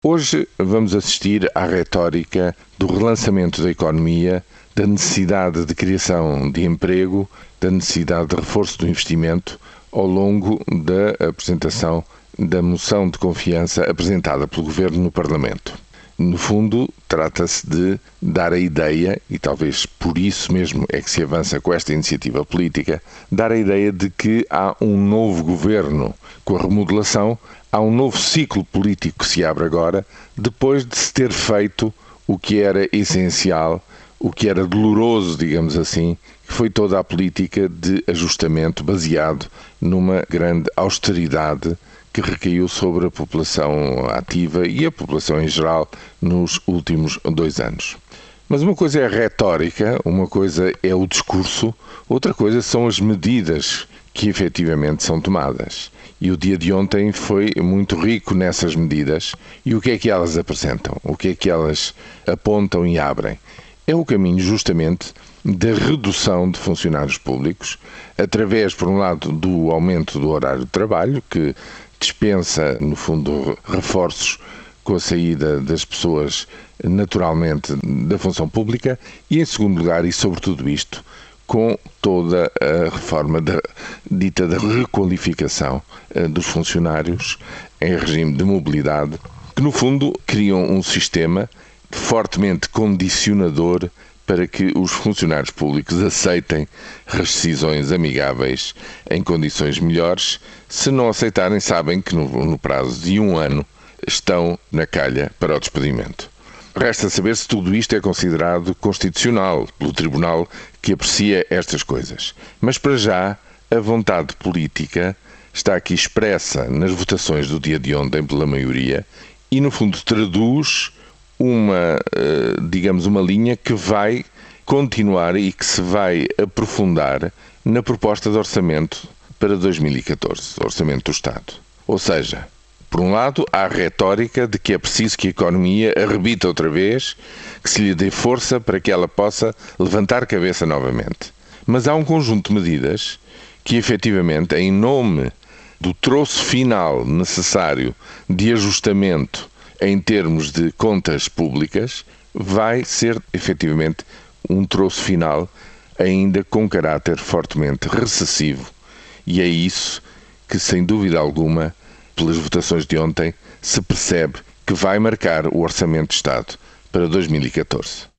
Hoje vamos assistir à retórica do relançamento da economia, da necessidade de criação de emprego, da necessidade de reforço do investimento ao longo da apresentação da moção de confiança apresentada pelo Governo no Parlamento. No fundo, trata-se de dar a ideia, e talvez por isso mesmo é que se avança com esta iniciativa política, dar a ideia de que há um novo governo com a remodelação há um novo ciclo político que se abre agora, depois de se ter feito o que era essencial, o que era doloroso, digamos assim, que foi toda a política de ajustamento baseado numa grande austeridade que recaiu sobre a população ativa e a população em geral nos últimos dois anos. Mas uma coisa é a retórica, uma coisa é o discurso, outra coisa são as medidas que efetivamente são tomadas. E o dia de ontem foi muito rico nessas medidas. E o que é que elas apresentam? O que é que elas apontam e abrem? É o caminho justamente da redução de funcionários públicos, através, por um lado, do aumento do horário de trabalho, que dispensa, no fundo, reforços com a saída das pessoas naturalmente da função pública, e, em segundo lugar, e sobre tudo isto, com toda a reforma dita da requalificação uh, dos funcionários em regime de mobilidade, que no fundo criam um sistema fortemente condicionador para que os funcionários públicos aceitem rescisões amigáveis em condições melhores. Se não aceitarem, sabem que no, no prazo de um ano estão na calha para o despedimento. Resta saber se tudo isto é considerado constitucional pelo Tribunal que aprecia estas coisas. Mas para já, a vontade política está aqui expressa nas votações do dia de ontem pela maioria e, no fundo, traduz uma, eh, digamos, uma linha que vai continuar e que se vai aprofundar na proposta de orçamento para 2014, orçamento do Estado. Ou seja, por um lado, há a retórica de que é preciso que a economia arrebite outra vez, que se lhe dê força para que ela possa levantar cabeça novamente. Mas há um conjunto de medidas que, efetivamente, em nome do troço final necessário de ajustamento em termos de contas públicas, vai ser efetivamente um troço final ainda com caráter fortemente recessivo. E é isso que, sem dúvida alguma, pelas votações de ontem, se percebe que vai marcar o Orçamento de Estado para 2014.